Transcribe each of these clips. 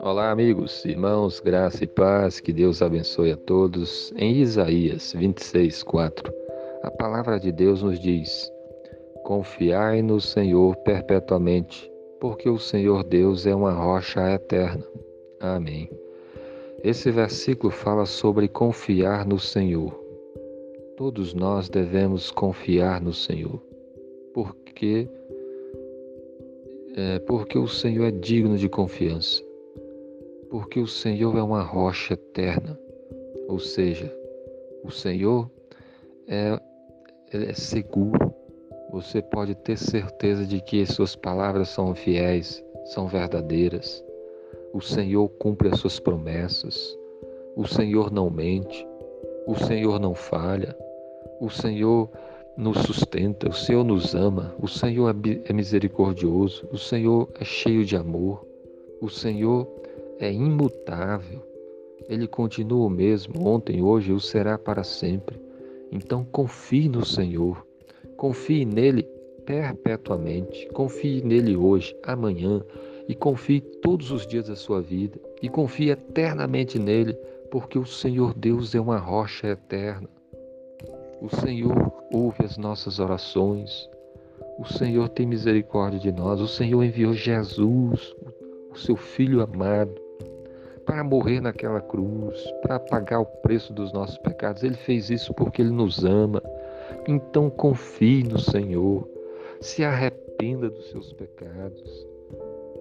Olá, amigos, irmãos, graça e paz, que Deus abençoe a todos. Em Isaías 26, 4, a palavra de Deus nos diz: Confiai no Senhor perpetuamente, porque o Senhor Deus é uma rocha eterna. Amém. Esse versículo fala sobre confiar no Senhor. Todos nós devemos confiar no Senhor, porque é, porque o Senhor é digno de confiança porque o Senhor é uma rocha eterna, ou seja, o Senhor é, é seguro. Você pode ter certeza de que as suas palavras são fiéis, são verdadeiras. O Senhor cumpre as suas promessas. O Senhor não mente. O Senhor não falha. O Senhor nos sustenta. O Senhor nos ama. O Senhor é, é misericordioso. O Senhor é cheio de amor. O Senhor é imutável. Ele continua o mesmo ontem, hoje o será para sempre. Então confie no Senhor. Confie nele perpetuamente. Confie nele hoje, amanhã e confie todos os dias da sua vida e confie eternamente nele, porque o Senhor Deus é uma rocha eterna. O Senhor ouve as nossas orações. O Senhor tem misericórdia de nós. O Senhor enviou Jesus, o seu filho amado, para morrer naquela cruz, para pagar o preço dos nossos pecados. Ele fez isso porque ele nos ama. Então confie no Senhor, se arrependa dos seus pecados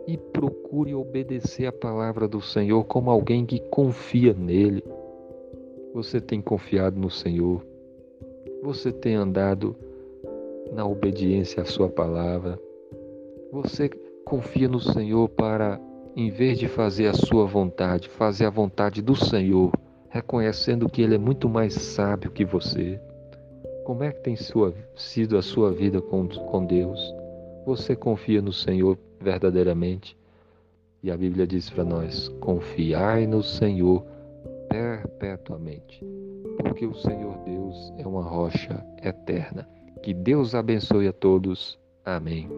e procure obedecer a palavra do Senhor como alguém que confia nele. Você tem confiado no Senhor? Você tem andado na obediência à sua palavra? Você confia no Senhor para em vez de fazer a sua vontade, fazer a vontade do Senhor, reconhecendo que Ele é muito mais sábio que você. Como é que tem sua, sido a sua vida com, com Deus? Você confia no Senhor verdadeiramente? E a Bíblia diz para nós: confiai no Senhor perpetuamente, porque o Senhor Deus é uma rocha eterna. Que Deus abençoe a todos. Amém.